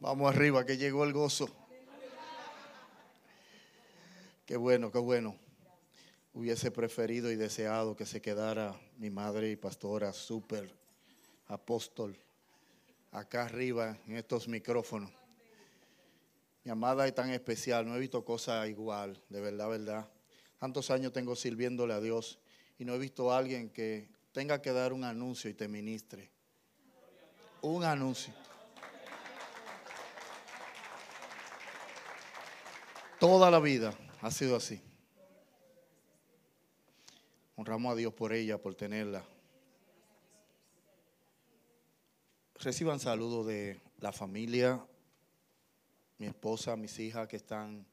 Vamos arriba, que llegó el gozo. Qué bueno, qué bueno. Hubiese preferido y deseado que se quedara mi madre y pastora super apóstol acá arriba en estos micrófonos. Mi amada es tan especial, no he visto cosa igual, de verdad, verdad. Tantos años tengo sirviéndole a Dios y no he visto a alguien que tenga que dar un anuncio y te ministre. Un anuncio. Toda la vida ha sido así. Honramos a Dios por ella, por tenerla. Reciban saludos de la familia, mi esposa, mis hijas que están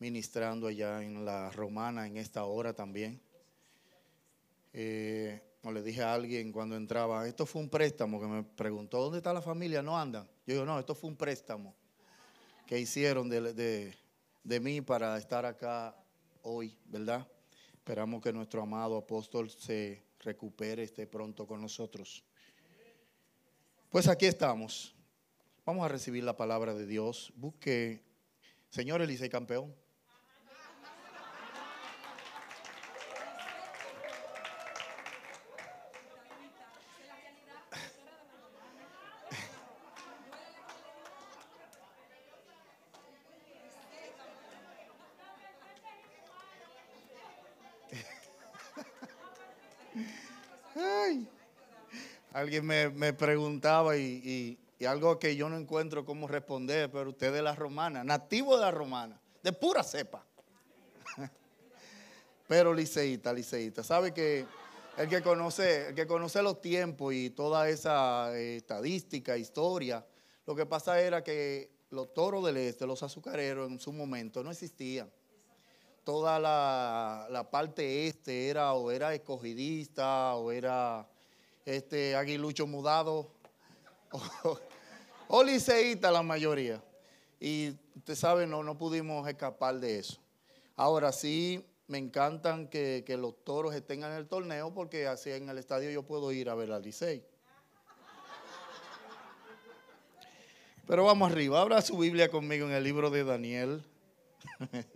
ministrando allá en la romana en esta hora también. Eh, como le dije a alguien cuando entraba, esto fue un préstamo que me preguntó, ¿dónde está la familia? ¿No andan? Yo digo, no, esto fue un préstamo que hicieron de de mí para estar acá hoy, ¿verdad? Esperamos que nuestro amado apóstol se recupere, esté pronto con nosotros. Pues aquí estamos. Vamos a recibir la palabra de Dios. Busque, señor Elisei Campeón. Alguien me, preguntaba y, algo que yo no encuentro cómo responder, pero usted es la romana, nativo de la romana, de pura cepa. pero liceíta, liceíta. ¿Sabe que el que conoce, el que conoce los tiempos y toda esa eh, estadística, historia, lo que pasa era que los toros del este, los azucareros en su momento no existían. Toda la, la parte este era o era escogidista o era este aguilucho mudado o, liceíta la mayoría. Y usted sabe, no, no pudimos escapar de eso. Ahora sí, me encantan que, los toros estén en el torneo porque así en el estadio yo puedo ir a ver al Licey. Pero vamos arriba, abra su Biblia conmigo en el libro de Daniel.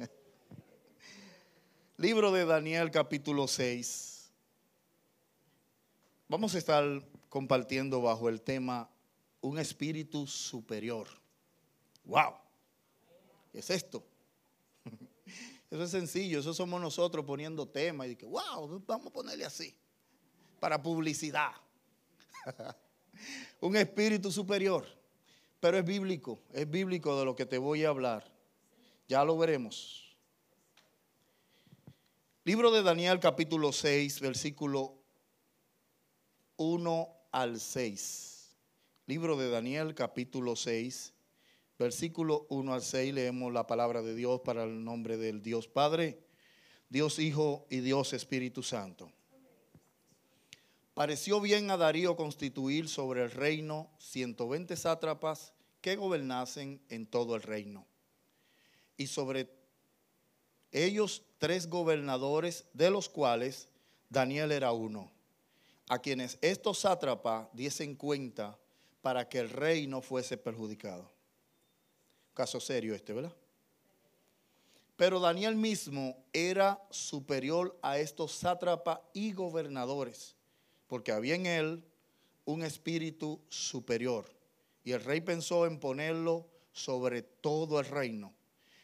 libro de Daniel capítulo 6. Vamos a estar compartiendo bajo el tema un espíritu superior. ¡Wow! ¿Qué es esto? Eso es sencillo, eso somos nosotros poniendo tema y que, wow, vamos a ponerle así, para publicidad. un espíritu superior, pero es bíblico, es bíblico de lo que te voy a hablar. Ya lo veremos. Libro de Daniel capítulo 6, versículo 1 al 6. Libro de Daniel, capítulo 6, versículo 1 al 6, leemos la palabra de Dios para el nombre del Dios Padre, Dios Hijo y Dios Espíritu Santo. Pareció bien a Darío constituir sobre el reino 120 sátrapas que gobernasen en todo el reino. Y sobre ellos tres gobernadores, de los cuales Daniel era uno a quienes estos sátrapas diesen cuenta para que el rey no fuese perjudicado. Caso serio este, ¿verdad? Pero Daniel mismo era superior a estos sátrapas y gobernadores, porque había en él un espíritu superior. Y el rey pensó en ponerlo sobre todo el reino.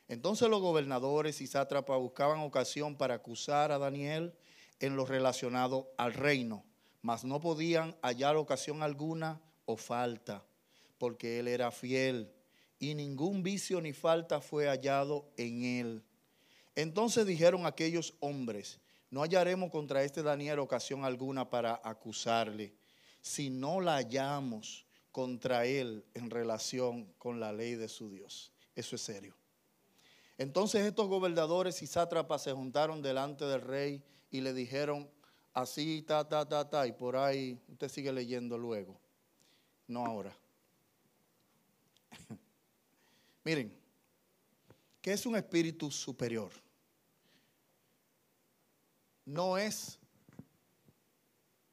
Entonces los gobernadores y sátrapas buscaban ocasión para acusar a Daniel en lo relacionado al reino mas no podían hallar ocasión alguna o falta, porque él era fiel y ningún vicio ni falta fue hallado en él. Entonces dijeron aquellos hombres, no hallaremos contra este Daniel ocasión alguna para acusarle, si no la hallamos contra él en relación con la ley de su Dios. Eso es serio. Entonces estos gobernadores y sátrapas se juntaron delante del rey y le dijeron así, ta, ta, ta, ta, y por ahí usted sigue leyendo luego. No ahora. Miren, ¿qué es un espíritu superior? No es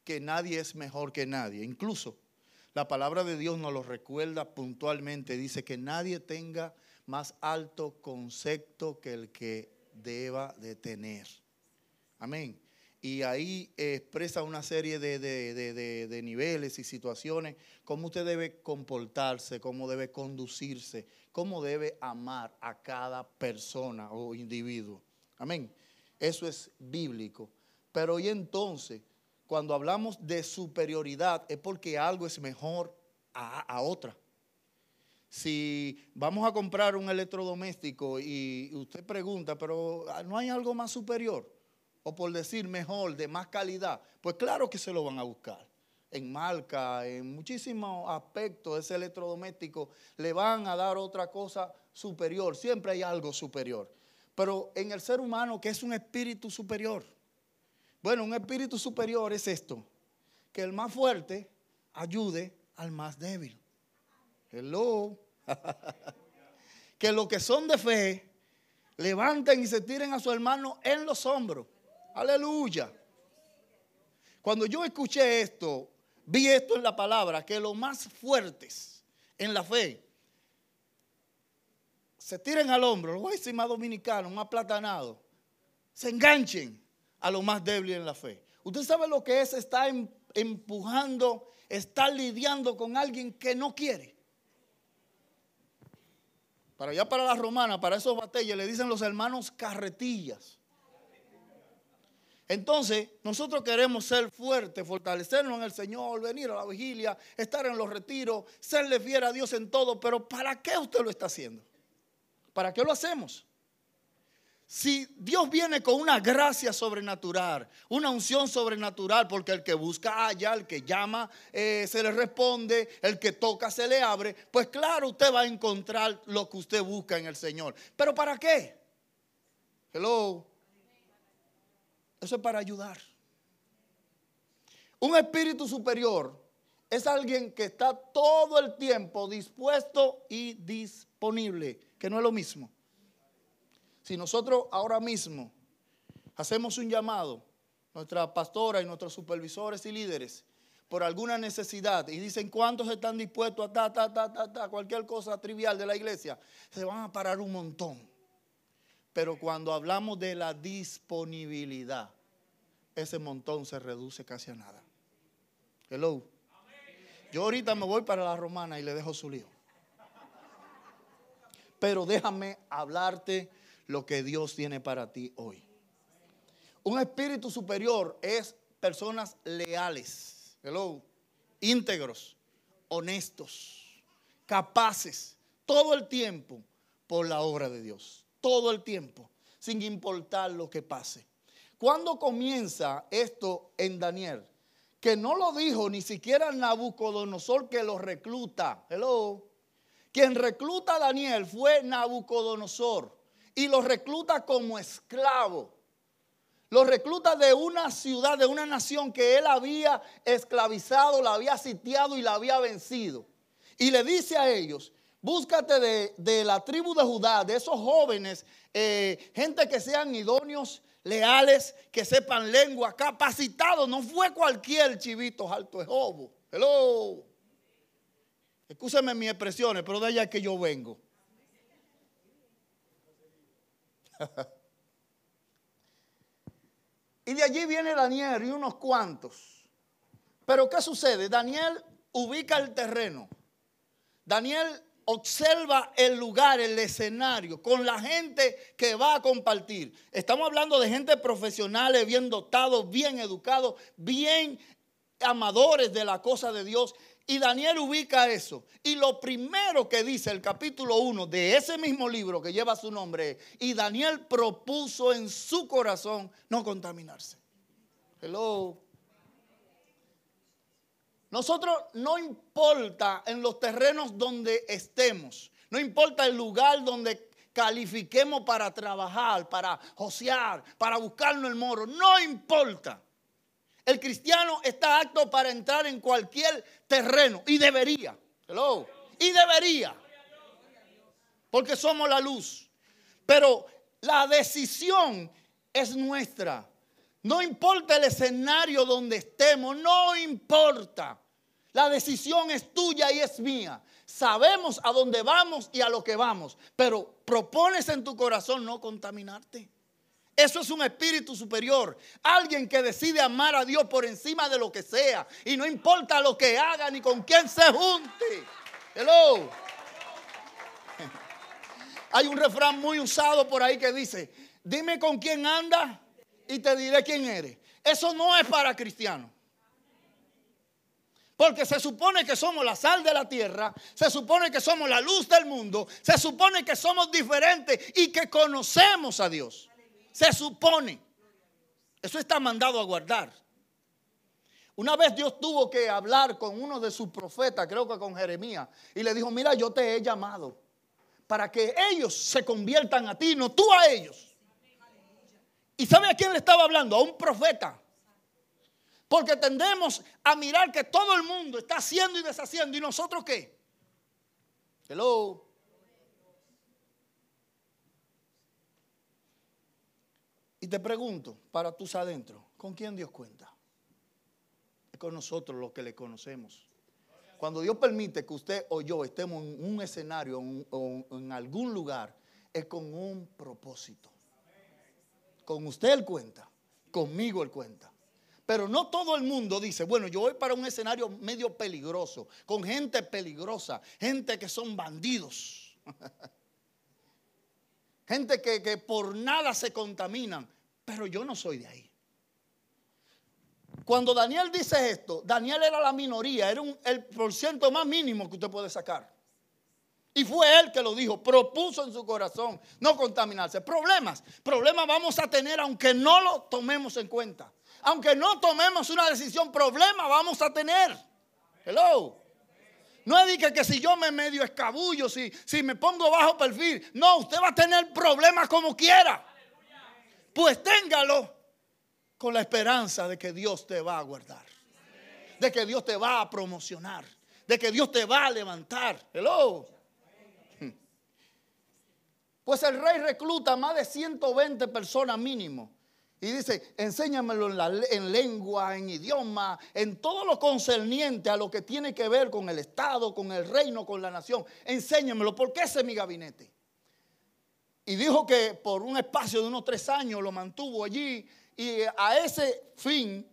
que nadie es mejor que nadie. Incluso la palabra de Dios nos lo recuerda puntualmente. Dice que nadie tenga más alto concepto que el que deba de tener. Amén. Y ahí expresa una serie de, niveles y situaciones, cómo usted debe comportarse, cómo debe conducirse, cómo debe amar a cada persona o individuo. Amén. Eso es bíblico. Pero hoy entonces, cuando hablamos de superioridad, es porque algo es mejor a, a otra si vamos a comprar un electrodoméstico y usted pregunta, pero ah, ¿no hay algo más superior? O por decir mejor, de más calidad, pues claro que se lo van a buscar. En marca, en muchísimos aspectos ese electrodoméstico, le van a dar otra cosa superior. Siempre hay algo superior. Pero en el ser humano, que es un espíritu superior? Bueno, un espíritu superior es esto, que el más fuerte ayude al más débil. Hello. que los que son de fe levanten y se tiren a su hermano en los hombros. Aleluya. Cuando yo escuché esto, vi esto en la palabra, que los más fuertes en la fe se tiren al hombro, los voy más dominicanos, más platanados, se enganchen a los más débiles en la fe. Usted sabe lo que es estar em, empujando, estar lidiando con alguien que no quiere. Para allá para la romana, para esos batallas, le dicen los hermanos carretillas. Entonces, nosotros queremos ser fuertes, fortalecernos en el Señor, venir a la vigilia, estar en los retiros, serle fiel a Dios en todo, pero ¿para qué usted lo está haciendo? ¿Para qué lo hacemos? Si Dios viene con una gracia sobrenatural, una unción sobrenatural, porque el que busca halla, el que llama eh, se le responde, el que toca se le abre, pues claro, usted va a encontrar lo que usted busca en el Señor. ¿Pero para qué? Hello. Eso es para ayudar. Un espíritu superior es alguien que está todo el tiempo dispuesto y disponible, que no es lo mismo. Si nosotros ahora mismo hacemos un llamado, nuestra pastora y nuestros supervisores y líderes, por alguna necesidad y dicen cuántos están dispuestos a ta, ta, ta, ta, ta, cualquier cosa trivial de la iglesia, se van a parar un montón. Pero cuando hablamos de la disponibilidad, ese montón se reduce casi a nada. Hello. Yo ahorita me voy para la romana y le dejo su lío. Pero déjame hablarte lo que Dios tiene para ti hoy. Un espíritu superior es personas leales, hello, íntegros, honestos, capaces, todo el tiempo por la obra de Dios, todo el tiempo, sin importar lo que pase. ¿Cuándo comienza esto en Daniel? Que no lo dijo ni siquiera Nabucodonosor que lo recluta. Hello. Quien recluta a Daniel fue Nabucodonosor y lo recluta como esclavo. Lo recluta de una ciudad, de una nación que él había esclavizado, la había sitiado y la había vencido. Y le dice a ellos, búscate de, la tribu de Judá, de esos jóvenes, eh, gente que sean idóneos, leales, que sepan lengua, capacitados. No fue cualquier chivito alto de jobo. Hello. Escúcheme mis expresiones, pero de allá es que yo vengo. y de allí viene Daniel y unos cuantos. Pero ¿qué sucede? Daniel ubica el terreno. Daniel observa el lugar, el escenario, con la gente que va a compartir. Estamos hablando de gente profesionales, bien dotados, bien educados, bien amadores de la cosa de Dios y Daniel ubica eso. Y lo primero que dice el capítulo 1 de ese mismo libro que lleva su nombre y Daniel propuso en su corazón no contaminarse. Hello. Nosotros no importa en los terrenos donde estemos, no importa el lugar donde califiquemos para trabajar, para josear, para buscarnos el moro, no importa. El cristiano está apto para entrar en cualquier terreno y debería. Hello. Y debería. Porque somos la luz. Pero la decisión es nuestra. No importa el escenario donde estemos, no importa. La decisión es tuya y es mía. Sabemos a dónde vamos y a lo que vamos, pero propones en tu corazón no contaminarte. Eso es un espíritu superior. Alguien que decide amar a Dios por encima de lo que sea. Y no importa lo que haga ni con quién se junte. Hello. Hay un refrán muy usado por ahí que dice, dime con quién anda y te diré quién eres. Eso no es para cristianos. Porque se supone que somos la sal de la tierra, se supone que somos la luz del mundo, se supone que somos diferentes y que conocemos a Dios. Se supone. Eso está mandado a guardar. Una vez Dios tuvo que hablar con uno de sus profetas, creo que con Jeremías, y le dijo, mira, yo te he llamado para que ellos se conviertan a ti, no tú a ellos. ¿Y sabe a quién le estaba hablando? A un profeta. Porque tendemos a mirar que todo el mundo está haciendo y deshaciendo. ¿Y nosotros qué? Hello. Y te pregunto, para tus adentros, ¿con quién Dios cuenta? Es con nosotros los que le conocemos. Cuando Dios permite que usted o yo estemos en un escenario o en algún lugar, es con un propósito. Con usted Él cuenta, conmigo Él cuenta. Pero no todo el mundo dice, bueno, yo voy para un escenario medio peligroso, con gente peligrosa, gente que son bandidos, gente que, que por nada se contaminan. Pero yo no soy de ahí. Cuando Daniel dice esto, Daniel era la minoría, era el porciento más mínimo que usted puede sacar. Y fue él que lo dijo, propuso en su corazón no contaminarse. Problemas, problemas vamos a tener aunque no lo tomemos en cuenta. Aunque no tomemos una decisión, problemas vamos a tener. Hello. No que, que si yo me medio escabullo, si, si me pongo bajo perfil. No, usted va a tener problemas como quiera. Pues téngalo con la esperanza de que Dios te va a guardar. De que Dios te va a promocionar. De que Dios te va a levantar. Hello. Pues el rey recluta más de 120 personas mínimo. Y dice, enséñamelo en, en, lengua, en idioma, en todo lo concerniente a lo que tiene que ver con el Estado, con el reino, con la nación. Enséñamelo, porque ese es mi gabinete. Y dijo que por un espacio de unos tres años lo mantuvo allí. Y a ese fin,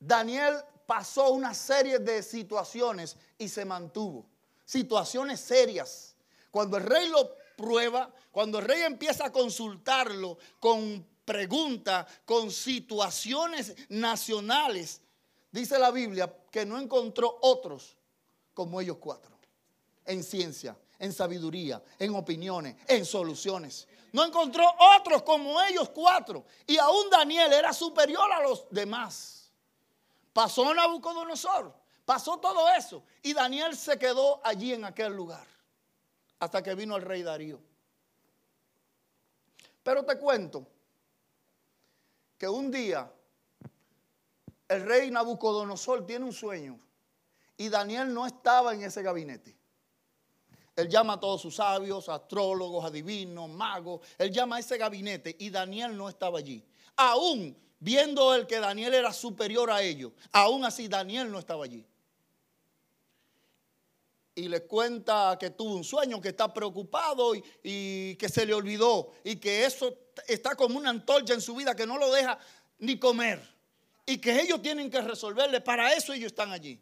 Daniel pasó una serie de situaciones y se mantuvo. Situaciones serias. Cuando el rey lo prueba, cuando el rey empieza a consultarlo con preguntas, con situaciones nacionales, dice la Biblia que no encontró otros como ellos cuatro en ciencia, en sabiduría, en opiniones, en soluciones. No encontró otros como ellos cuatro. Y aún Daniel era superior a los demás. Pasó Nabucodonosor, pasó todo eso. Y Daniel se quedó allí en aquel lugar. Hasta que vino el rey Darío. Pero te cuento que un día el rey Nabucodonosor tiene un sueño. Y Daniel no estaba en ese gabinete. Él llama a todos sus sabios, astrólogos, adivinos, magos. Él llama a ese gabinete y Daniel no estaba allí. Aún viendo él que Daniel era superior a ellos, aún así Daniel no estaba allí. Y le cuenta que tuvo un sueño, que está preocupado y, y que se le olvidó. Y que eso está como una antorcha en su vida que no lo deja ni comer. Y que ellos tienen que resolverle. Para eso ellos están allí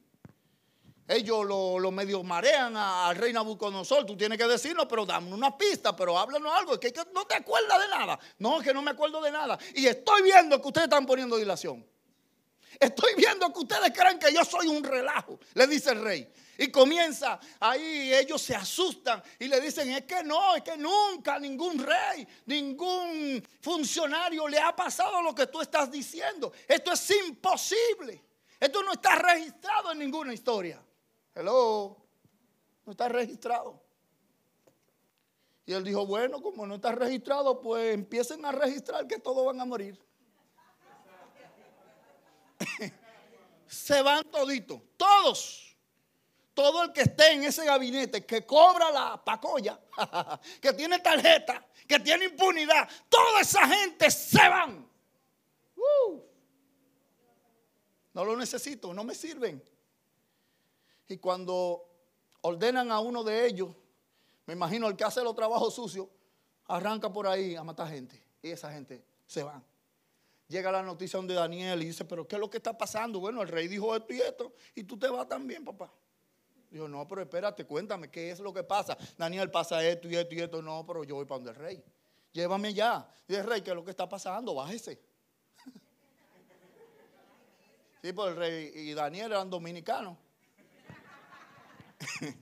ellos lo, medio marean al rey Nabucodonosor. Tú tienes que decirlo, pero dame una pista, pero háblanos algo. Es que, no te acuerdas de nada. No, es que no me acuerdo de nada. Y estoy viendo que ustedes están poniendo dilación. Estoy viendo que ustedes creen que yo soy un relajo, le dice el rey. Y comienza ahí, ellos se asustan y le dicen, es que no, es que nunca ningún rey, ningún funcionario le ha pasado lo que tú estás diciendo. Esto es imposible. Esto no está registrado en ninguna historia. Hello. No está registrado. Y él dijo, bueno, como no está registrado, pues empiecen a registrar que todos van a morir. Se van toditos, todos. Todo el que esté en ese gabinete, que cobra la pacoya, que tiene tarjeta, que tiene impunidad, toda esa gente se van. No lo necesito, no me sirven. Y cuando ordenan a uno de ellos, me imagino el que hace los trabajos sucios, arranca por ahí a matar gente. Y esa gente se van. Llega la noticia donde Daniel y dice, pero ¿qué es lo que está pasando? Bueno, el rey dijo esto y esto, y tú te vas también, papá. Dijo, no, pero espérate, cuéntame, ¿qué es lo que pasa? Daniel pasa esto y esto y esto. No, pero yo voy para donde el rey. Llévame ya. Dice, rey, ¿qué es lo que está pasando? Bájese. sí, pues el rey y Daniel eran dominicanos.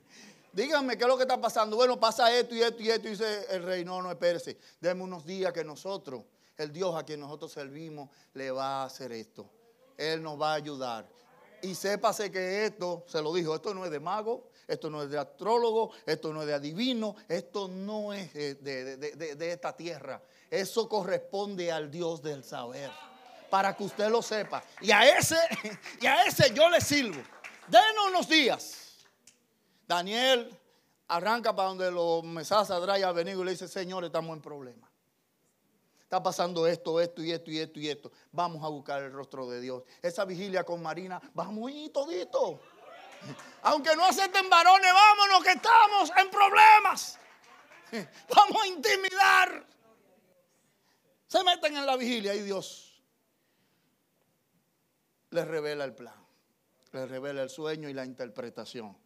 Díganme qué es lo que está pasando. Bueno, pasa esto y esto y esto. Y dice el rey, no, no, espérese. Deme unos días que nosotros, el Dios a quien nosotros servimos, le va a hacer esto. Él nos va a ayudar. Y sépase que esto, se lo dijo, esto no es de mago, esto no es de astrólogo, esto no es de adivino, esto no es de, de esta tierra. Eso corresponde al Dios del saber. Para que usted lo sepa. Y a ese, y a ese yo le sirvo. Denos unos días. Daniel arranca para donde los mesas y venido y le dice, Señor, estamos en problema. Está pasando esto, esto y esto y esto y esto. Vamos a buscar el rostro de Dios. Esa vigilia con Marina, vamos y todito. Aunque no acepten varones, vámonos que estamos en problemas. Vamos a intimidar. Se meten en la vigilia y Dios les revela el plan, les revela el sueño y la interpretación.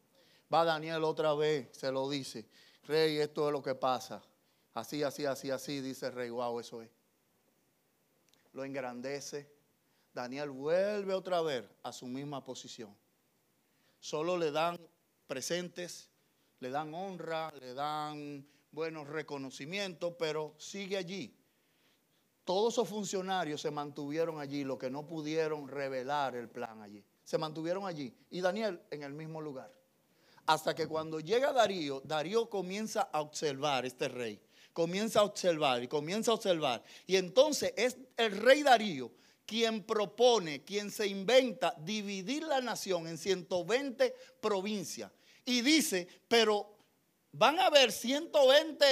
Va Daniel otra vez, se lo dice. Rey, esto es lo que pasa. Así, así, así, así, dice el rey. Wow, eso es. Lo engrandece. Daniel vuelve otra vez a su misma posición. Solo le dan presentes, le dan honra, le dan buenos reconocimientos, pero sigue allí. Todos esos funcionarios se mantuvieron allí, los que no pudieron revelar el plan allí. Se mantuvieron allí. Y Daniel en el mismo lugar. Hasta que cuando llega Darío, Darío comienza a observar, este rey, comienza a observar y comienza a observar. Y entonces es el rey Darío quien propone, quien se inventa dividir la nación en 120 provincias. Y dice, pero van a haber 120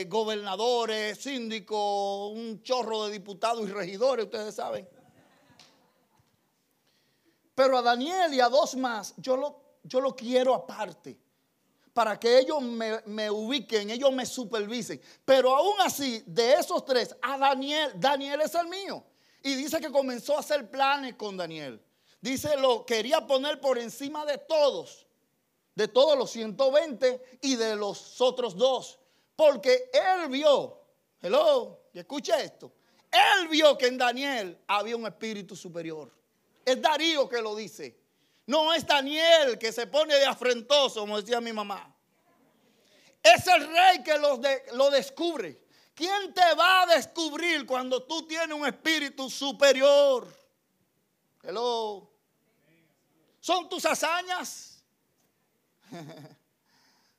eh, gobernadores, síndicos, un chorro de diputados y regidores, ustedes saben. Pero a Daniel y a dos más, yo lo yo lo quiero aparte. Para que ellos me, ubiquen, ellos me supervisen. Pero aún así, de esos tres, a Daniel, Daniel es el mío. Y dice que comenzó a hacer planes con Daniel. Dice, lo quería poner por encima de todos, de todos los 120 y de los otros dos. Porque él vio, hello, y escucha esto, él vio que en Daniel había un espíritu superior. Es Darío que lo dice. No es Daniel que se pone de afrentoso, como decía mi mamá. Es el rey que lo, descubre. ¿Quién te va a descubrir cuando tú tienes un espíritu superior? Hello. ¿Son tus hazañas?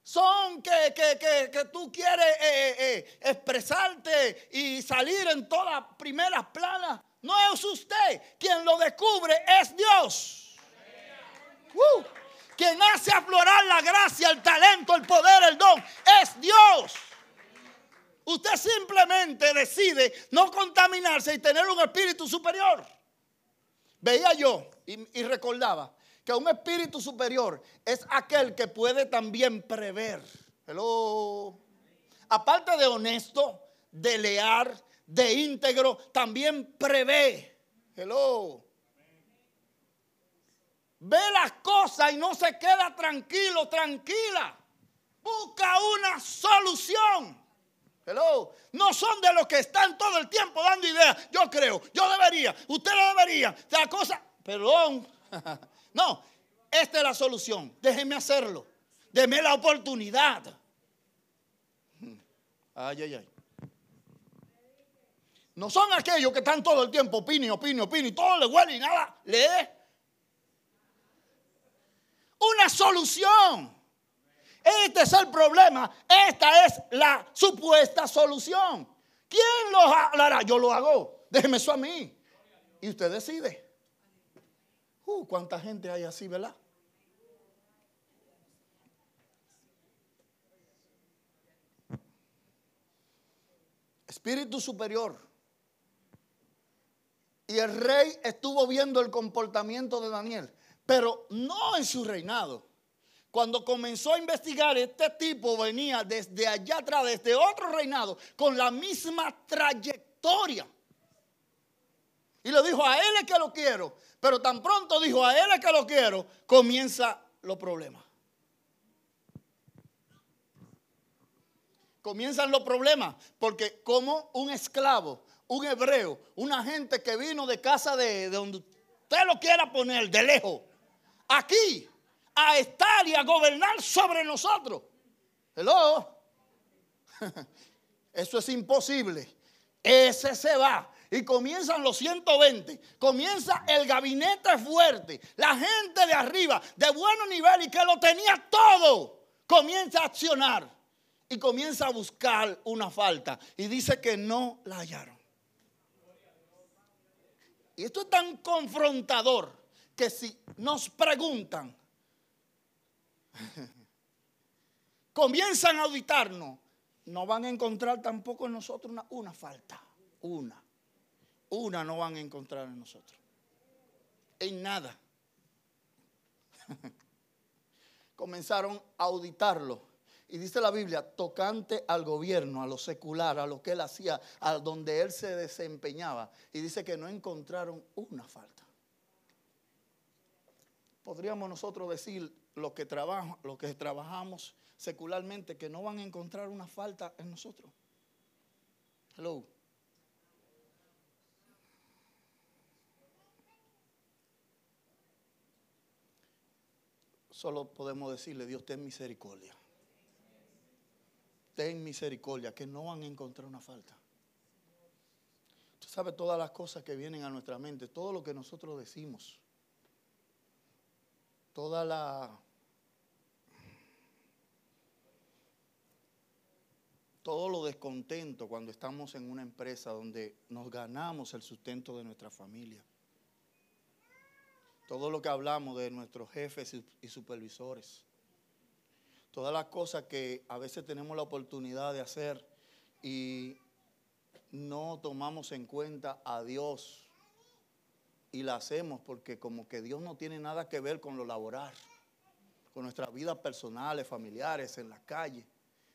Son que, que, tú quieres eh, eh, eh, expresarte y salir en todas primeras planas. No es usted. Quien lo descubre es Dios. Quien hace aflorar la gracia, el talento, el poder, el don, es Dios. Usted simplemente decide no contaminarse y tener un espíritu superior. Veía yo y, recordaba que un espíritu superior es aquel que puede también prever. Hello. Aparte de honesto, de leal, de íntegro, también prevé. Hello ve las cosas y no se queda tranquilo, tranquila. Busca una solución. Hello. No son de los que están todo el tiempo dando ideas. Yo creo, yo debería, usted lo debería. La cosa, perdón. no, esta es la solución. Déjeme hacerlo. Deme la oportunidad. Ay, ay, ay. No son aquellos que están todo el tiempo opini, opini, opini, todo le huele y nada lee. Solución. Este es el problema. Esta es la supuesta solución. ¿Quién lo hará? Yo lo hago. Déjeme eso a mí. Y usted decide. Uh, ¿Cuánta gente hay así, verdad? Espíritu superior. Y el rey estuvo viendo el comportamiento de Daniel, pero no en su reinado. Cuando comenzó a investigar, este tipo venía desde allá atrás, desde otro reinado, con la misma trayectoria. Y le dijo, a él es que lo quiero. Pero tan pronto dijo, a él es que lo quiero, comienza los problemas. Comienzan los problemas, porque como un esclavo, un hebreo, una gente que vino de casa de, de donde usted lo quiera poner, de lejos, aquí a estar y a gobernar sobre nosotros. Hello. Eso es imposible. Ese se va. Y comienzan los 120. Comienza el gabinete fuerte. La gente de arriba, de buen nivel y que lo tenía todo, comienza a accionar. Y comienza a buscar una falta. Y dice que no la hallaron. Y esto es tan confrontador que si nos preguntan, comienzan a auditarnos, no van a encontrar tampoco en nosotros una, falta. Una. Una no van a encontrar en nosotros. En nada. Comenzaron a auditarlo. Y dice la Biblia, tocante al gobierno, a lo secular, a lo que él hacía, a donde él se desempeñaba. Y dice que no encontraron una falta. Podríamos nosotros decir, los que, trabajan, los que trabajamos secularmente que no van a encontrar una falta en nosotros. Hello. Solo podemos decirle, Dios, ten misericordia. Ten misericordia, que no van a encontrar una falta. Usted sabe todas las cosas que vienen a nuestra mente, todo lo que nosotros decimos toda la todo lo descontento cuando estamos en una empresa donde nos ganamos el sustento de nuestra familia. Todo lo que hablamos de nuestros jefes y supervisores. Todas las cosas que a veces tenemos la oportunidad de hacer y no tomamos en cuenta a Dios y la hacemos porque como que Dios no tiene nada que ver con lo laboral, con nuestras vidas personales, familiares, en la calle.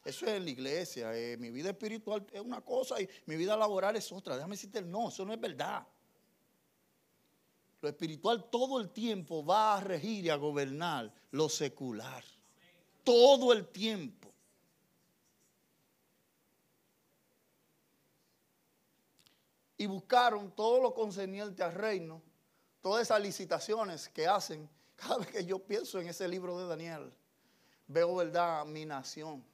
Eso es en la iglesia. Eh, mi vida espiritual es una cosa y mi vida laboral es otra. Déjame decirte, no, eso no es verdad. Lo espiritual todo el tiempo va a regir y a gobernar lo secular. Todo el tiempo. Y buscaron todo lo concerniente al reino todas esas licitaciones que hacen, cada vez que yo pienso en ese libro de Daniel, veo, ¿verdad?, mi nación.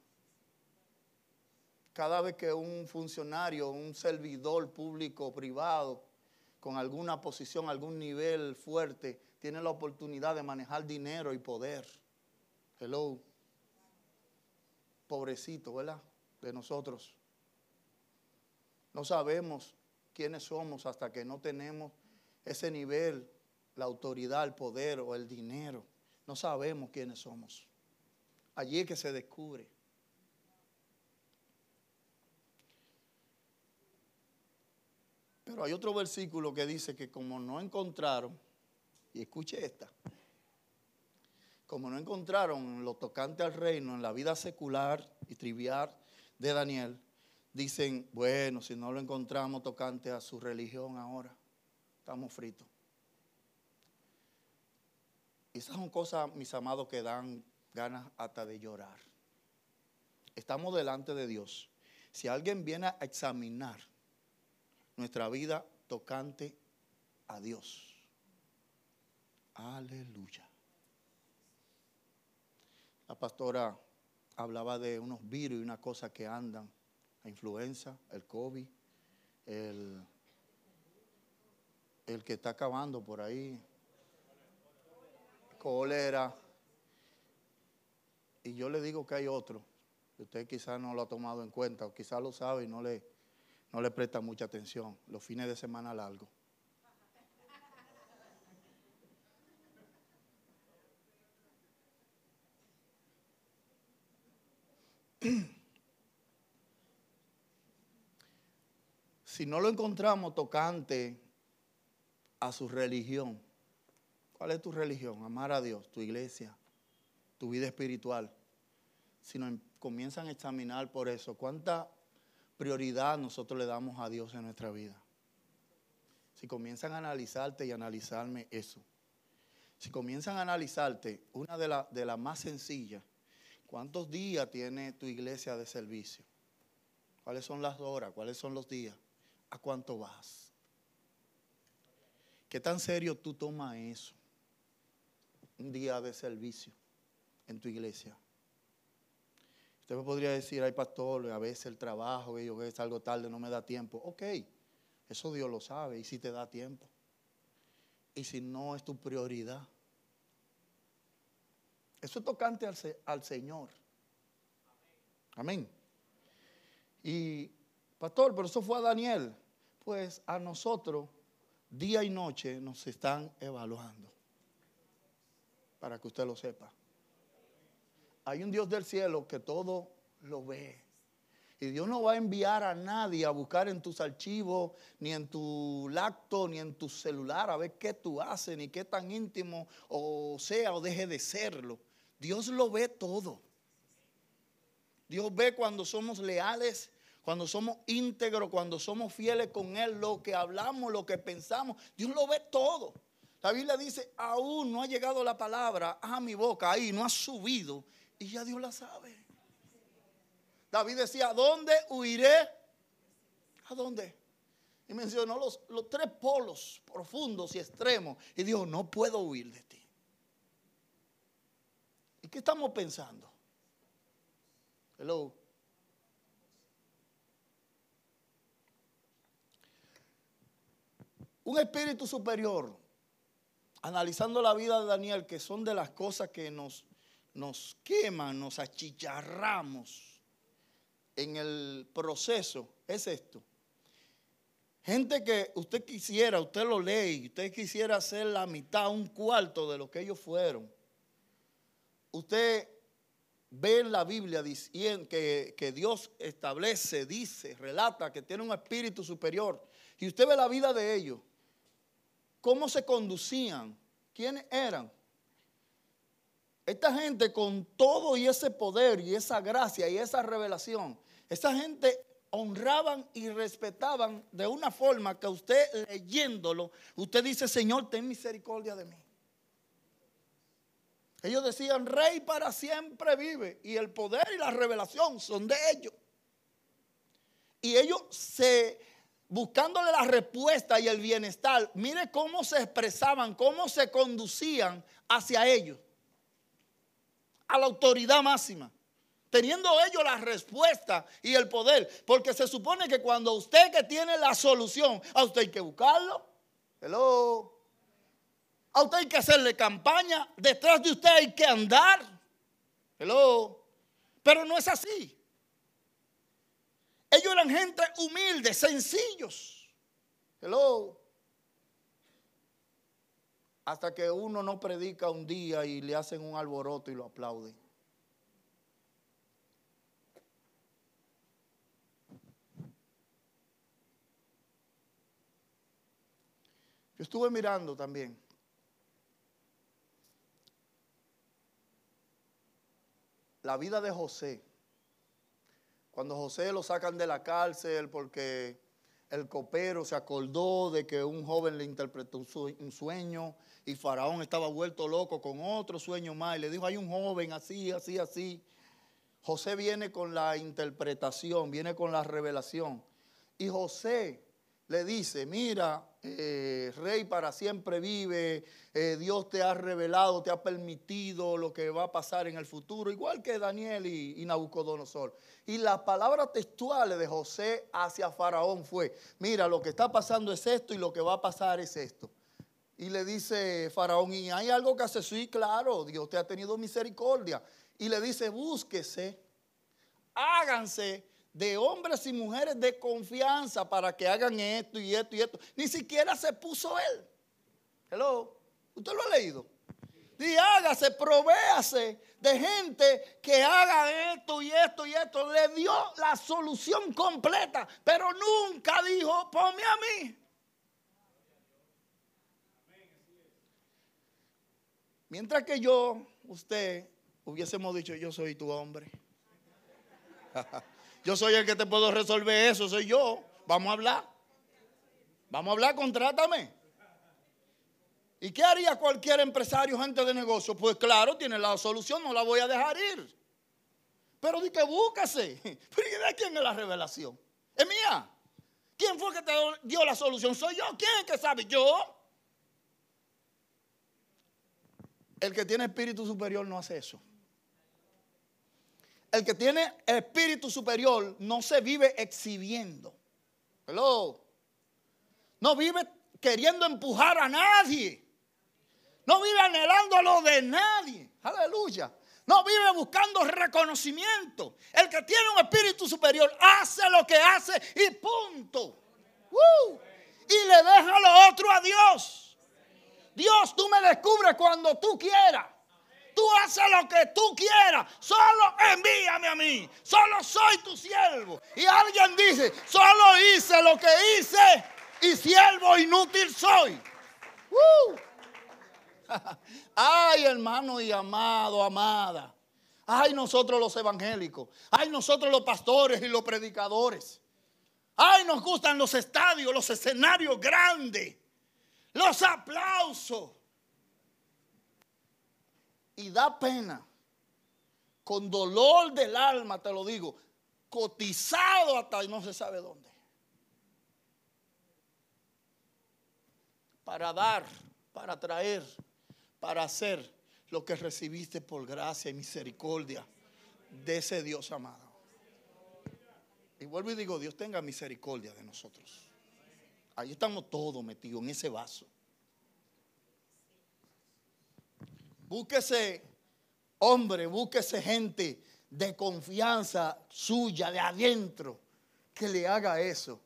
Cada vez que un funcionario, un servidor público privado, con alguna posición, algún nivel fuerte, tiene la oportunidad de manejar dinero y poder. Hello. Pobrecito, ¿verdad? De nosotros. No sabemos quiénes somos hasta que no tenemos ese nivel, la autoridad, el poder o el dinero. No sabemos quiénes somos. Allí es que se descubre. Pero hay otro versículo que dice que como no encontraron, y escuche esta, como no encontraron lo tocante al reino en la vida secular y trivial de Daniel, dicen, bueno, si no lo encontramos tocante a su religión ahora, estamos fritos. Y esas son cosas, mis amados, que dan ganas hasta de llorar. Estamos delante de Dios. Si alguien viene a examinar nuestra vida tocante a Dios, aleluya. La pastora hablaba de unos virus y una cosa que andan, la influenza, el COVID, el el que está acabando por ahí, cólera, Y yo le digo que hay otro, que usted quizás no lo ha tomado en cuenta, o quizás lo sabe y no le, no le presta mucha atención, los fines de semana largos. Si no lo encontramos tocante a su religión, ¿cuál es tu religión? Amar a Dios, tu iglesia, tu vida espiritual. Si nos comienzan a examinar por eso, ¿cuánta prioridad nosotros le damos a Dios en nuestra vida? Si comienzan a analizarte y analizarme eso. Si comienzan a analizarte, una de las de más sencillas, ¿cuántos días tiene tu iglesia de servicio? ¿Cuáles son las horas? ¿Cuáles son los días? ¿A cuánto vas? ¿Qué tan serio tú tomas eso? Un día de servicio en tu iglesia. Usted me podría decir, ay pastor, a veces el trabajo, yo que salgo tarde, no me da tiempo. Ok, eso Dios lo sabe y si te da tiempo. Y si no es tu prioridad. Eso es tocante al, al Señor. Amén. Y, pastor, pero eso fue a Daniel pues a nosotros día y noche nos están evaluando. Para que usted lo sepa. Hay un Dios del cielo que todo lo ve. Y Dios no va a enviar a nadie a buscar en tus archivos, ni en tu lacto, ni en tu celular, a ver qué tú haces, ni qué tan íntimo o sea o deje de serlo. Dios lo ve todo. Dios ve cuando somos leales cuando somos íntegros, cuando somos fieles con Él, lo que hablamos, lo que pensamos, Dios lo ve todo. La Biblia dice, aún no ha llegado la palabra a mi boca, ahí no ha subido y ya Dios la sabe. David decía, ¿a dónde huiré? ¿A dónde? Y mencionó los, los tres polos profundos y extremos. Y dijo, no puedo huir de ti. ¿Y qué estamos pensando? Hello. Un espíritu superior, analizando la vida de Daniel, que son de las cosas que nos, nos queman, nos achicharramos en el proceso, es esto. Gente que usted quisiera, usted lo lee, usted quisiera hacer la mitad, un cuarto de lo que ellos fueron. Usted ve en la Biblia que Dios establece, dice, relata que tiene un espíritu superior. Y usted ve la vida de ellos cómo se conducían, quiénes eran. Esta gente con todo y ese poder y esa gracia y esa revelación, esta gente honraban y respetaban de una forma que usted leyéndolo, usted dice, Señor, ten misericordia de mí. Ellos decían, Rey para siempre vive. Y el poder y la revelación son de ellos. Y ellos se buscándole la respuesta y el bienestar, mire cómo se expresaban, cómo se conducían hacia ellos, a la autoridad máxima, teniendo ellos la respuesta y el poder, porque se supone que cuando usted que tiene la solución, a usted hay que buscarlo, hello, a usted hay que hacerle campaña, detrás de usted hay que andar, hello, pero no es así. Ellos eran gente humilde, sencillos. Hello. Hasta que uno no predica un día y le hacen un alboroto y lo aplauden. Yo estuve mirando también. La vida de José. Cuando José lo sacan de la cárcel porque el copero se acordó de que un joven le interpretó un sueño y Faraón estaba vuelto loco con otro sueño más y le dijo, hay un joven así, así, así. José viene con la interpretación, viene con la revelación. Y José le dice, mira, eh, rey para siempre vive, eh, Dios te ha revelado, te ha permitido lo que va a pasar en el futuro, igual que Daniel y, Nabucodonosor. Y las palabras textuales de José hacia Faraón fue, mira, lo que está pasando es esto y lo que va a pasar es esto. Y le dice Faraón, ¿y hay algo que hace? Sí, claro, Dios te ha tenido misericordia. y le dice, búsquese, háganse de hombres y mujeres de confianza para que hagan esto y esto y esto. Ni siquiera se puso él. Hello, ¿usted lo ha leído? Y hágase, provéase de gente que haga esto y esto y esto. Le dio la solución completa, pero nunca dijo, ponme a mí. Mientras que yo, usted, hubiésemos dicho, yo soy tu hombre. yo soy el que te puedo resolver eso, soy yo. Vamos a hablar. Vamos a hablar, contrátame. ¿Y qué haría cualquier empresario, gente de negocio? Pues claro, tiene la solución, no la voy a dejar ir. Pero di que búscase. ¿Pero de quién es la revelación? Es mía. ¿Quién fue que te dio la solución? Soy yo. ¿Quién es que sabe? Yo. El que tiene espíritu superior no hace eso. El que tiene espíritu superior no se vive exhibiendo. Hello. No vive queriendo empujar a nadie. No vive anhelando lo de nadie. Aleluya. No vive buscando reconocimiento. El que tiene un espíritu superior hace lo que hace y punto. Y le deja lo otro a Dios. Dios, tú me descubres cuando tú quieras. Tú haces lo que tú quieras. Solo envíame a mí. Solo soy tu siervo. Y alguien dice, solo hice lo que hice y siervo inútil soy. Ay, hermano y amado, amada. Ay, nosotros los evangélicos. Ay, nosotros los pastores y los predicadores. Ay, nos gustan los estadios, los escenarios grandes los aplausos. Y da pena, con dolor del alma te lo digo, cotizado hasta no se sabe dónde. Para dar, para traer, para hacer lo que recibiste por gracia y misericordia de ese Dios amado. Y vuelvo y digo, Dios tenga misericordia de nosotros. Ahí estamos todos metidos en ese vaso. Búsquese, hombre, búsquese gente de confianza suya, de adentro, que le haga eso.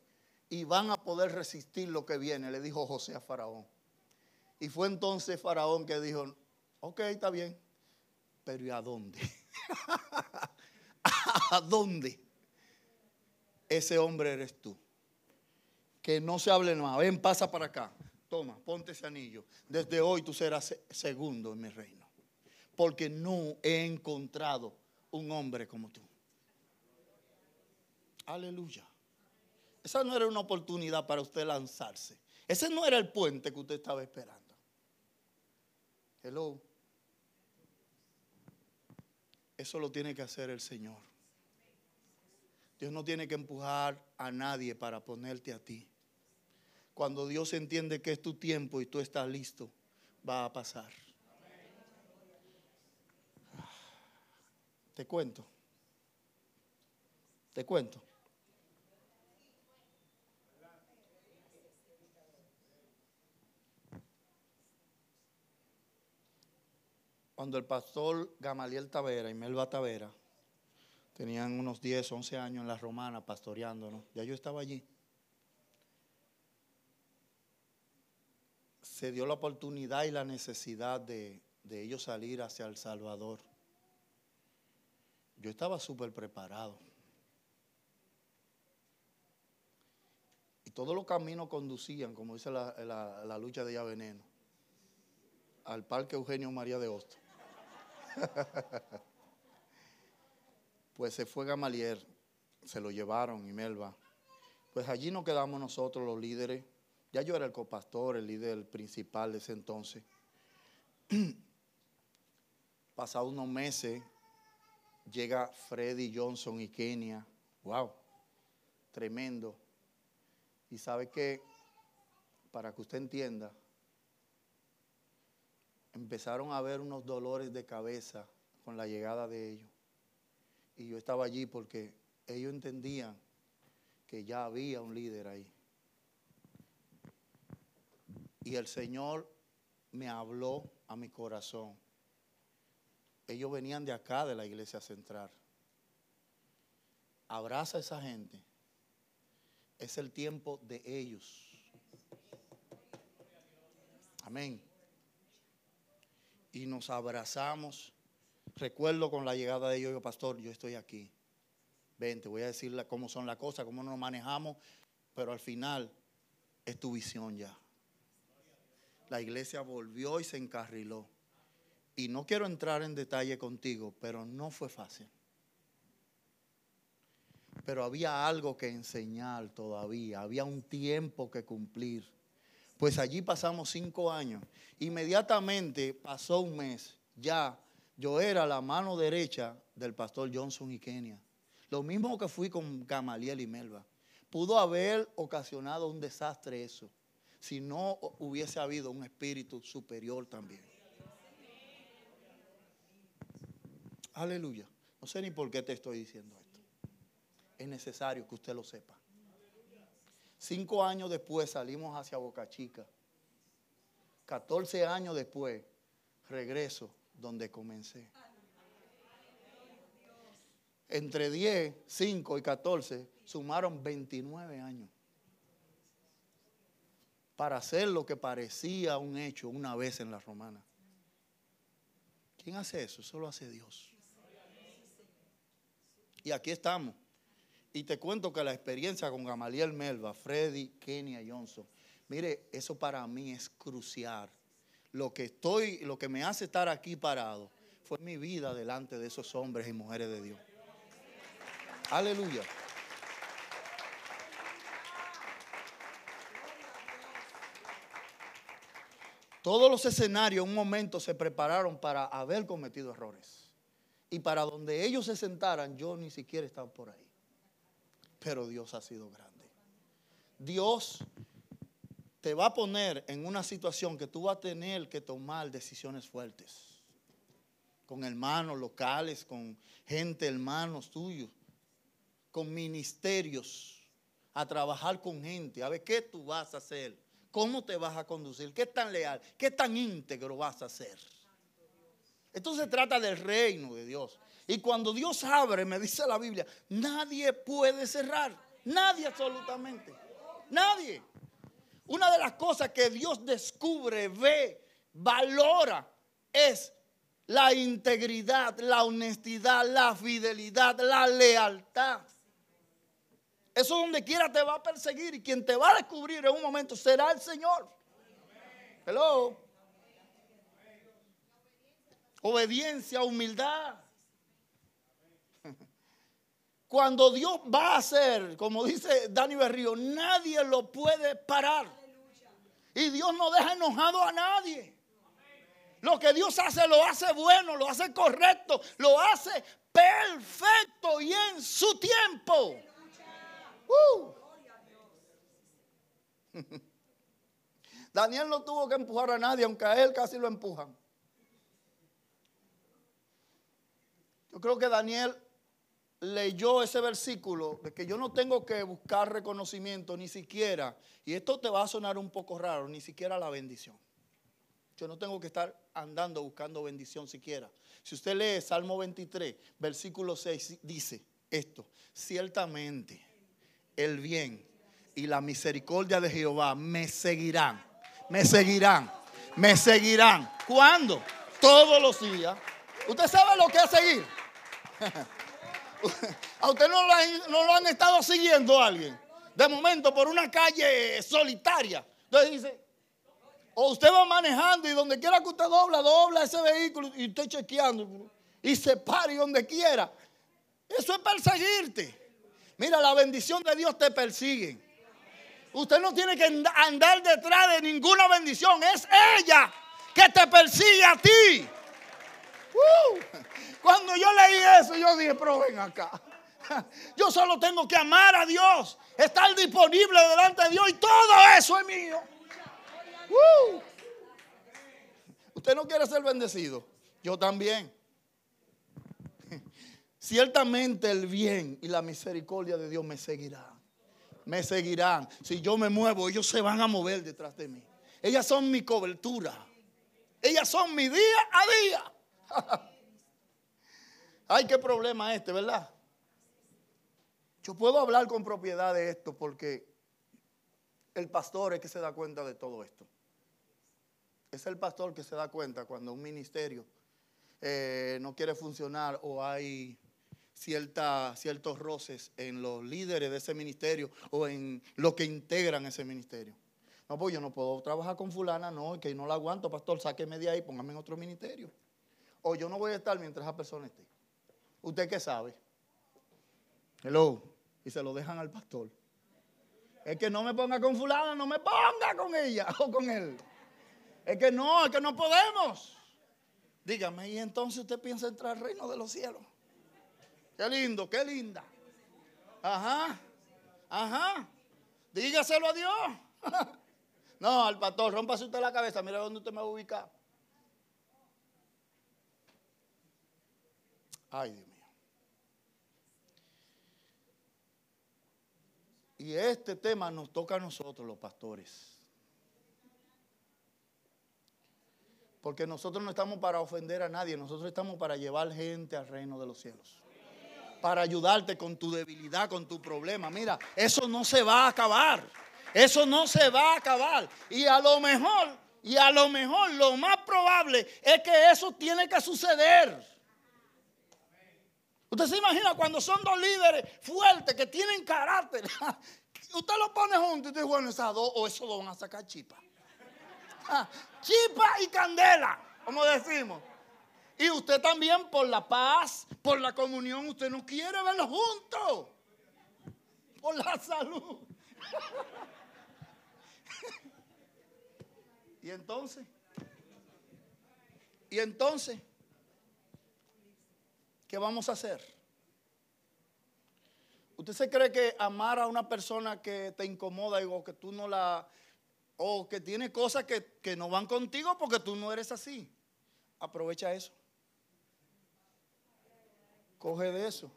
Y van a poder resistir lo que viene, le dijo José a Faraón. Y fue entonces Faraón que dijo, ok, está bien, pero ¿y a dónde? ¿A dónde? Ese hombre eres tú que no se hable más. Ven, pasa para acá. Toma, ponte ese anillo. Desde hoy tú serás segundo en mi reino. Porque no he encontrado un hombre como tú. Aleluya. Esa no era una oportunidad para usted lanzarse. Ese no era el puente que usted estaba esperando. Hello. Eso lo tiene que hacer el Señor. Dios no tiene que empujar a nadie para ponerte a ti. Cuando Dios entiende que es tu tiempo y tú estás listo, va a pasar. Te cuento. Te cuento. Cuando el pastor Gamaliel Tavera y Melba Tavera tenían unos 10, 11 años en la romana pastoreándonos, ya yo estaba allí. Se dio la oportunidad y la necesidad de, ellos salir hacia El Salvador. Yo estaba súper preparado. Y todos los caminos conducían, como dice la, lucha de Ya Veneno, al Parque Eugenio María de Hostos. pues se fue Gamalier, se lo llevaron y Melba. Pues allí nos quedamos nosotros los líderes ya yo era el copastor, el líder principal de ese entonces. Pasados unos meses, llega Freddy Johnson y Kenia. ¡Wow! Tremendo. Y sabe que, para que usted entienda, empezaron a haber unos dolores de cabeza con la llegada de ellos. Y yo estaba allí porque ellos entendían que ya había un líder ahí. Y el Señor me habló a mi corazón ellos venían de acá, de la iglesia central. Abraza a esa gente. Es el tiempo de ellos. Amén. Y nos abrazamos. Recuerdo con la llegada de ellos, yo, pastor, yo estoy aquí. Ven, te voy a decir cómo son las cosas, cómo nos manejamos, pero al final es tu visión ya. La iglesia volvió y se encarriló. Y no quiero entrar en detalle contigo, pero no fue fácil. Pero había algo que enseñar todavía, había un tiempo que cumplir. Pues allí pasamos cinco años. Inmediatamente pasó un mes, ya yo era la mano derecha del pastor Johnson y Kenia. Lo mismo que fui con Gamaliel y Melba. Pudo haber ocasionado un desastre eso, si no hubiese habido un espíritu superior también. Aleluya. No sé ni por qué te estoy diciendo esto. Es necesario que usted lo sepa. Cinco años después salimos hacia Boca Chica. 14 años después regreso donde comencé. Entre 10, 5 y 14 sumaron 29 años para hacer lo que parecía un hecho una vez en la romana. ¿Quién hace eso? Eso lo hace Dios. Y aquí estamos. Y te cuento que la experiencia con Gamaliel Melba, Freddy, Kenia Johnson, mire, eso para mí es crucial. Lo que estoy, lo que me hace estar aquí parado fue mi vida delante de esos hombres y mujeres de Dios. Aleluya. Todos los escenarios en un momento se prepararon para haber cometido errores. Y para donde ellos se sentaran, yo ni siquiera estaba por ahí. Pero Dios ha sido grande. Dios te va a poner en una situación que tú vas a tener que tomar decisiones fuertes. Con hermanos locales, con gente, hermanos tuyos, con ministerios, a trabajar con gente, a ver qué tú vas a hacer, cómo te vas a conducir, qué tan leal, qué tan íntegro vas a hacer. Esto se trata del reino de Dios. Y cuando Dios abre, me dice la Biblia, nadie puede cerrar. Nadie absolutamente. Nadie. Una de las cosas que Dios descubre, ve, valora, es la integridad, la honestidad, la fidelidad, la lealtad. Eso donde quiera te va a perseguir y quien te va a descubrir en un momento será el Señor. Hello. Obediencia, humildad. Cuando Dios va a hacer, como dice Dani Berrío, nadie lo puede parar. Y Dios no deja enojado a nadie. Lo que Dios hace lo hace bueno, lo hace correcto, lo hace perfecto y en su tiempo. Uh. Daniel no tuvo que empujar a nadie, aunque a él casi lo empujan. Yo creo que Daniel leyó ese versículo de que yo no tengo que buscar reconocimiento ni siquiera, y esto te va a sonar un poco raro, ni siquiera la bendición. Yo no tengo que estar andando buscando bendición siquiera. Si usted lee Salmo 23, versículo 6, dice esto, ciertamente el bien y la misericordia de Jehová me seguirán, me seguirán, me seguirán. ¿Cuándo? Todos los días. ¿Usted sabe lo que es seguir? A usted no lo, han, estado siguiendo alguien. De momento por una calle solitaria. Entonces dice, o usted va manejando y donde quiera que usted dobla, dobla ese vehículo y usted chequeando y se para y donde quiera. Eso es perseguirte. Mira, la bendición de Dios te persigue. Usted no tiene que andar detrás de ninguna bendición. Es ella que te persigue a ti. Uh. cuando yo leí eso, yo dije, pero ven acá. Yo solo tengo que amar a Dios, estar disponible delante de Dios y todo eso es mío. Uh. Usted no quiere ser bendecido. Yo también. Ciertamente el bien y la misericordia de Dios me seguirán. Me seguirán. Si yo me muevo, ellos se van a mover detrás de mí. Ellas son mi cobertura. Ellas son mi día a día. Ay, qué problema este, ¿verdad? Yo puedo hablar con propiedad de esto porque el pastor es que se da cuenta de todo esto. Es el pastor que se da cuenta cuando un ministerio eh, no quiere funcionar o hay cierta, ciertos roces en los líderes de ese ministerio o en los que integran ese ministerio. No, pues yo no puedo trabajar con fulana, no, que no la aguanto, pastor, sáqueme de ahí, póngame en otro ministerio. O yo no voy a estar mientras esa persona esté. ¿Usted qué sabe? Hello. Y se lo dejan al pastor. Es que no me ponga con fulana, no me ponga con ella o con él. Es que no, es que no podemos. Dígame, ¿y entonces usted piensa entrar al reino de los cielos? Qué lindo, qué linda. Ajá, ajá. Dígaselo a Dios. No, al pastor, rompase usted la cabeza, mira dónde usted me va a ubicar. Ay, Dios mío. Y este tema nos toca a nosotros, los pastores. Porque nosotros no estamos para ofender a nadie, nosotros estamos para llevar gente al reino de los cielos para ayudarte con tu debilidad, con tu problema. Mira, eso no se va a acabar. Eso no se va a acabar. Y a lo mejor, y a lo mejor, lo más probable es que eso tiene que suceder. Usted se imagina cuando son dos líderes fuertes que tienen carácter. Usted lo pone juntos y dice, bueno, esas dos o esos dos van a sacar chipa. Ah, chipa y candela, como decimos. Y usted también por la paz, por la comunión, usted no quiere verlos juntos. Por la salud. y entonces, y entonces, ¿qué vamos a hacer? ¿Usted se cree que amar a una persona que te incomoda o que tú no la... o que tiene cosas que, que no van contigo porque tú no eres así? Aprovecha eso coge de eso.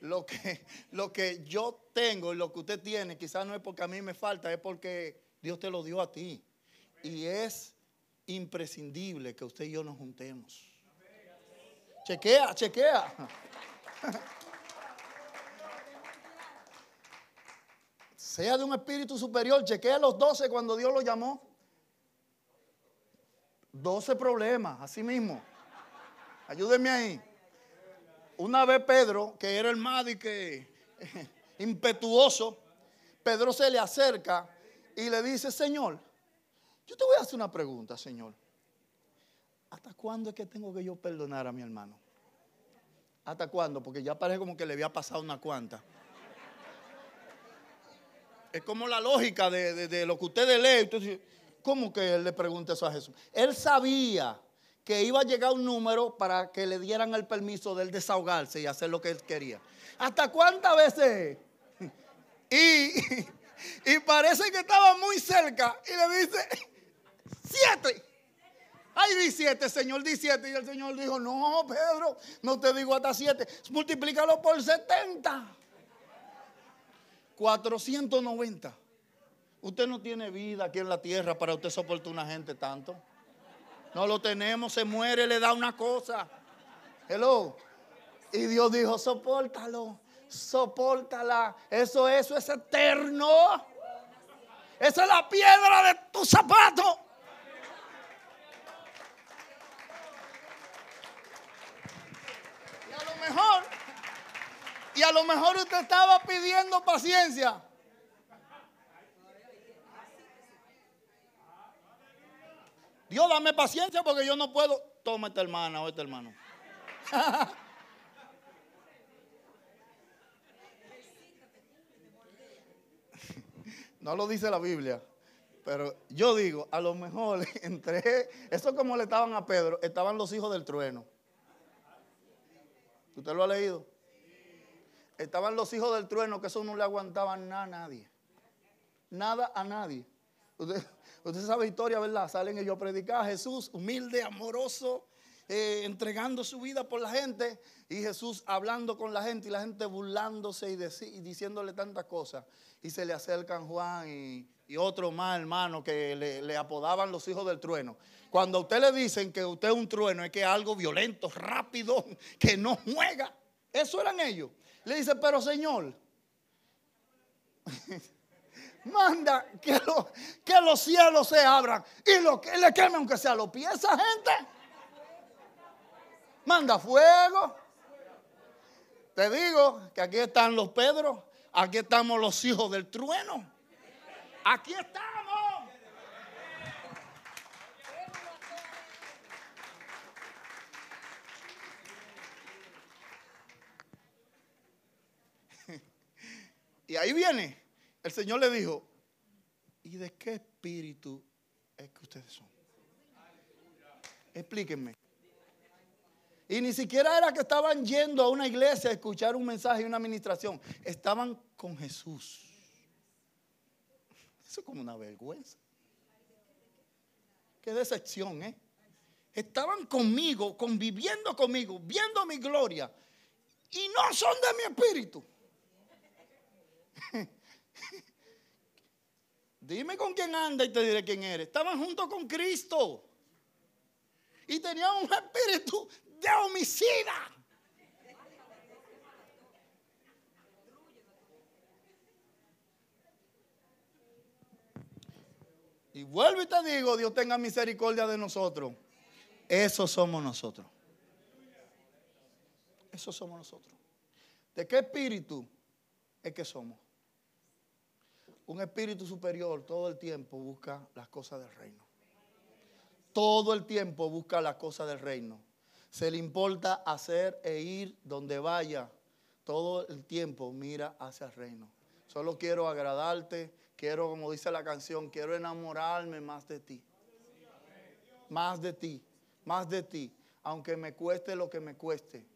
Lo que, lo que yo tengo y lo que usted tiene, quizás no es porque a mí me falta, es porque Dios te lo dio a ti. Y es imprescindible que usted y yo nos juntemos. Chequea, chequea. Sea de un espíritu superior, chequea los 12 cuando Dios lo llamó. 12 problemas, así mismo. Ayúdenme ahí. Una vez Pedro, que era el más impetuoso, Pedro se le acerca y le dice, Señor, yo te voy a hacer una pregunta, Señor. ¿Hasta cuándo es que tengo que yo perdonar a mi hermano? ¿Hasta cuándo? Porque ya parece como que le había pasado una cuanta. Es como la lógica de, lo que ustedes leen. Entonces, ¿cómo que él le pregunta eso a Jesús? Él sabía que iba a llegar un número para que le dieran el permiso de él desahogarse y hacer lo que él quería. ¿Hasta cuántas veces? Y, y parece que estaba muy cerca y le dice, siete. Ay, di siete, Señor, di siete. Y el Señor dijo, no, Pedro, no te digo hasta siete. Multiplícalo por 70. 490. Usted no tiene vida aquí en la tierra para usted soportar una gente tanto. No lo tenemos, se muere, le da una cosa. Hello. Y Dios dijo, soportalo, soportala. Eso, eso es eterno. Esa es la piedra de tu zapato. Y a lo mejor, y a lo mejor usted estaba pidiendo paciencia. Dios, dame paciencia porque yo no puedo. Toma esta hermana o este hermano. no lo dice la Biblia. Pero yo digo, a lo mejor entre eso como le estaban a Pedro, estaban los hijos del trueno. ¿Usted lo ha leído? Estaban los hijos del trueno que eso no le aguantaban nada a nadie. Nada a nadie. Usted, sabe historia, ¿verdad? Salen ellos a predicar Jesús, humilde, amoroso, eh, entregando su vida por la gente y Jesús hablando con la gente y la gente burlándose y, diciéndole tantas cosas. Y se le acercan Juan y, otro más hermano que le, le, apodaban los hijos del trueno. Cuando a usted le dicen que usted es un trueno, es que es algo violento, rápido, que no juega. Eso eran ellos. Le dice, pero Señor, manda que, que los cielos se abran y lo que le queme aunque sea los pies a gente. Manda fuego. Te digo que aquí están los Pedros, aquí estamos los hijos del trueno. Aquí estamos. Y ahí viene. El Señor le dijo, ¿y de qué espíritu es que ustedes son? Explíquenme. Y ni siquiera era que estaban yendo a una iglesia a escuchar un mensaje y una administración. Estaban con Jesús. Eso es como una vergüenza. Qué decepción, ¿eh? Estaban conmigo, conviviendo conmigo, viendo mi gloria. Y no son de mi espíritu. Dime con quién anda y te diré quién eres. Estaban junto con Cristo. Y tenían un espíritu de homicida. Y vuelvo y te digo, Dios tenga misericordia de nosotros. Eso somos nosotros. Eso somos nosotros. ¿De qué espíritu es que somos? Un espíritu superior todo el tiempo busca las cosas del reino. Todo el tiempo busca las cosas del reino. Se le importa hacer e ir donde vaya. Todo el tiempo mira hacia el reino. Solo quiero agradarte. Quiero, como dice la canción, quiero enamorarme más de ti. Más de ti. Más de ti. Aunque me cueste lo que me cueste.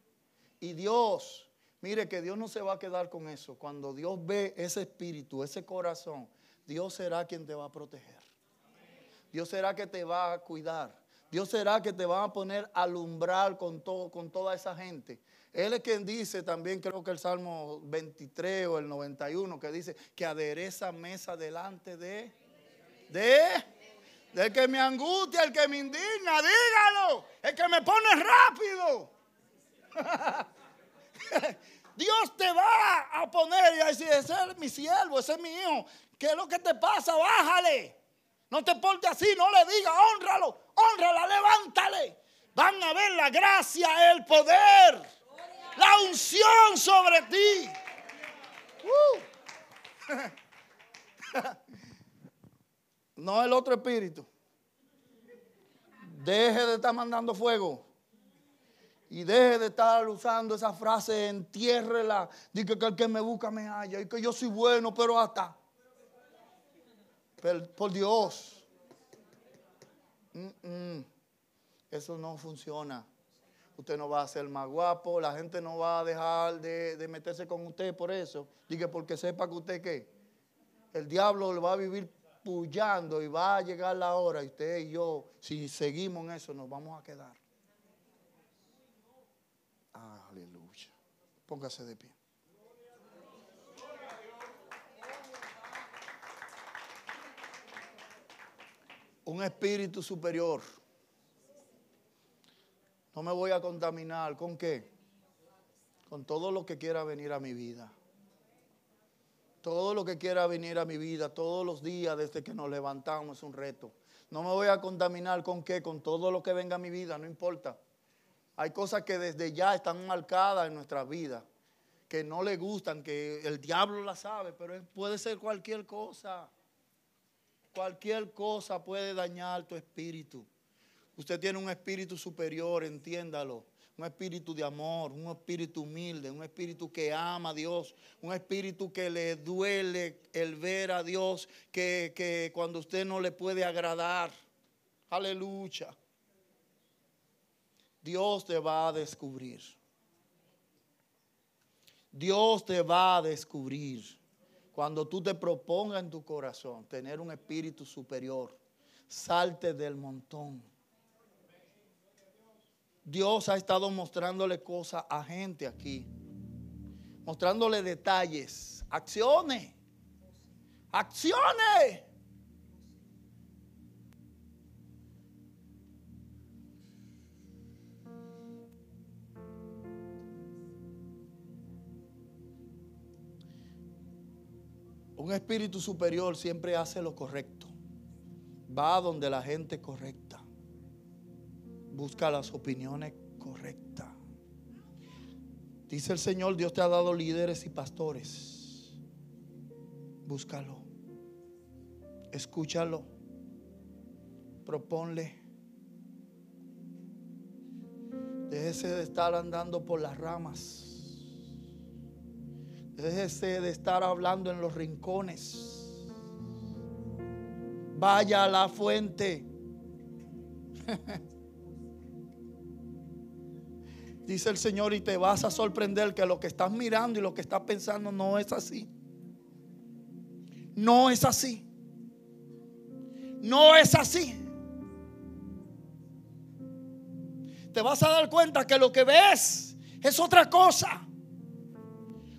Y Dios Mire que Dios no se va a quedar con eso. Cuando Dios ve ese espíritu, ese corazón, Dios será quien te va a proteger. Dios será que te va a cuidar. Dios será que te va a poner a alumbrar con, todo, con toda esa gente. Él es quien dice también, creo que el Salmo 23 o el 91, que dice que adereza mesa delante de... De... Del que me angustia, el que me indigna, dígalo. El que me pone rápido. Dios te va a poner y a decir, ese es mi siervo, ese es mi hijo. ¿Qué es lo que te pasa? Bájale. No te portes así, no le diga, honralo, honrala, levántale. Van a ver la gracia, el poder, la unción sobre ti. Uh. no el otro espíritu. Deje de estar mandando fuego. Y deje de estar usando esa frase, entiérrela. Dice que el que me busca me halla. Y que yo soy bueno, pero hasta. por Dios. Eso no funciona. Usted no va a ser más guapo. La gente no va a dejar de, meterse con usted por eso. Dice porque sepa que usted qué. El diablo le va a vivir pullando y va a llegar la hora. Y usted y yo, si seguimos en eso, nos vamos a quedar. Aleluya. Póngase de pie. Un espíritu superior. No me voy a contaminar. ¿Con qué? Con todo lo que quiera venir a mi vida. Todo lo que quiera venir a mi vida, todos los días desde que nos levantamos es un reto. No me voy a contaminar con qué, con todo lo que venga a mi vida, no importa. Hay cosas que desde ya están marcadas en nuestra vida, que no le gustan, que el diablo la sabe, pero puede ser cualquier cosa. Cualquier cosa puede dañar tu espíritu. Usted tiene un espíritu superior, entiéndalo. Un espíritu de amor, un espíritu humilde, un espíritu que ama a Dios, un espíritu que le duele el ver a Dios, que, que cuando usted no le puede agradar. Aleluya. Dios te va a descubrir. Dios te va a descubrir. Cuando tú te propongas en tu corazón tener un espíritu superior, salte del montón. Dios ha estado mostrándole cosas a gente aquí. Mostrándole detalles, acciones. Acciones. Un espíritu superior siempre hace lo correcto. Va donde la gente correcta. Busca las opiniones correctas. Dice el Señor, Dios te ha dado líderes y pastores. Búscalo. Escúchalo. Proponle. Déjese de estar andando por las ramas. Déjese de estar hablando en los rincones. Vaya a la fuente. Dice el Señor y te vas a sorprender que lo que estás mirando y lo que estás pensando no es así. No es así. No es así. Te vas a dar cuenta que lo que ves es otra cosa.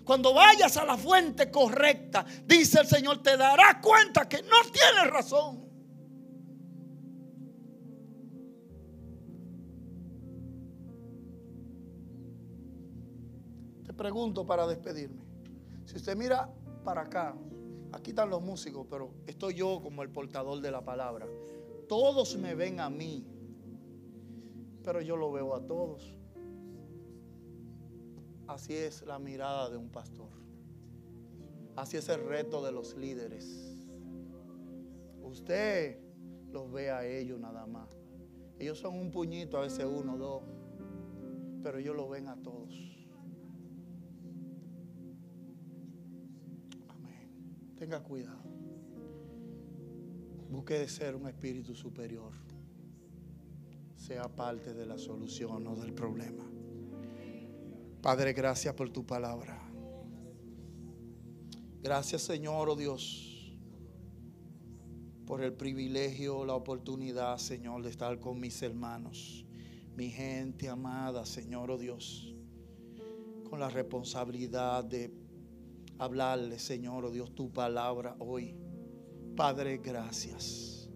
Cuando vayas a la fuente correcta, dice el Señor, te darás cuenta que no tienes razón. Te pregunto para despedirme. Si usted mira para acá, aquí están los músicos, pero estoy yo como el portador de la palabra. Todos me ven a mí, pero yo lo veo a todos. Así es la mirada de un pastor. Así es el reto de los líderes. Usted los ve a ellos nada más. Ellos son un puñito, a veces uno, dos, pero ellos lo ven a todos. Amén. Tenga cuidado. Busque de ser un espíritu superior. Sea parte de la solución o del problema. Padre, gracias por tu palabra. Gracias Señor, oh Dios, por el privilegio, la oportunidad, Señor, de estar con mis hermanos, mi gente amada, Señor, oh Dios, con la responsabilidad de hablarle, Señor, oh Dios, tu palabra hoy. Padre, gracias.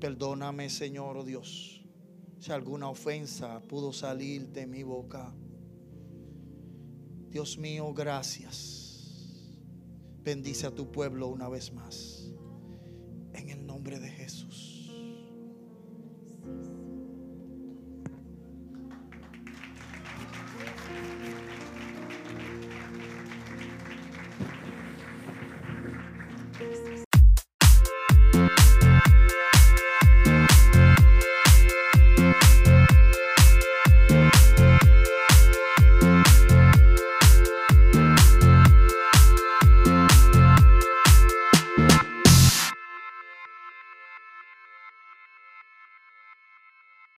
Perdóname, Señor, oh Dios, si alguna ofensa pudo salir de mi boca. Dios mío, gracias. Bendice a tu pueblo una vez más. En el nombre de Jesús.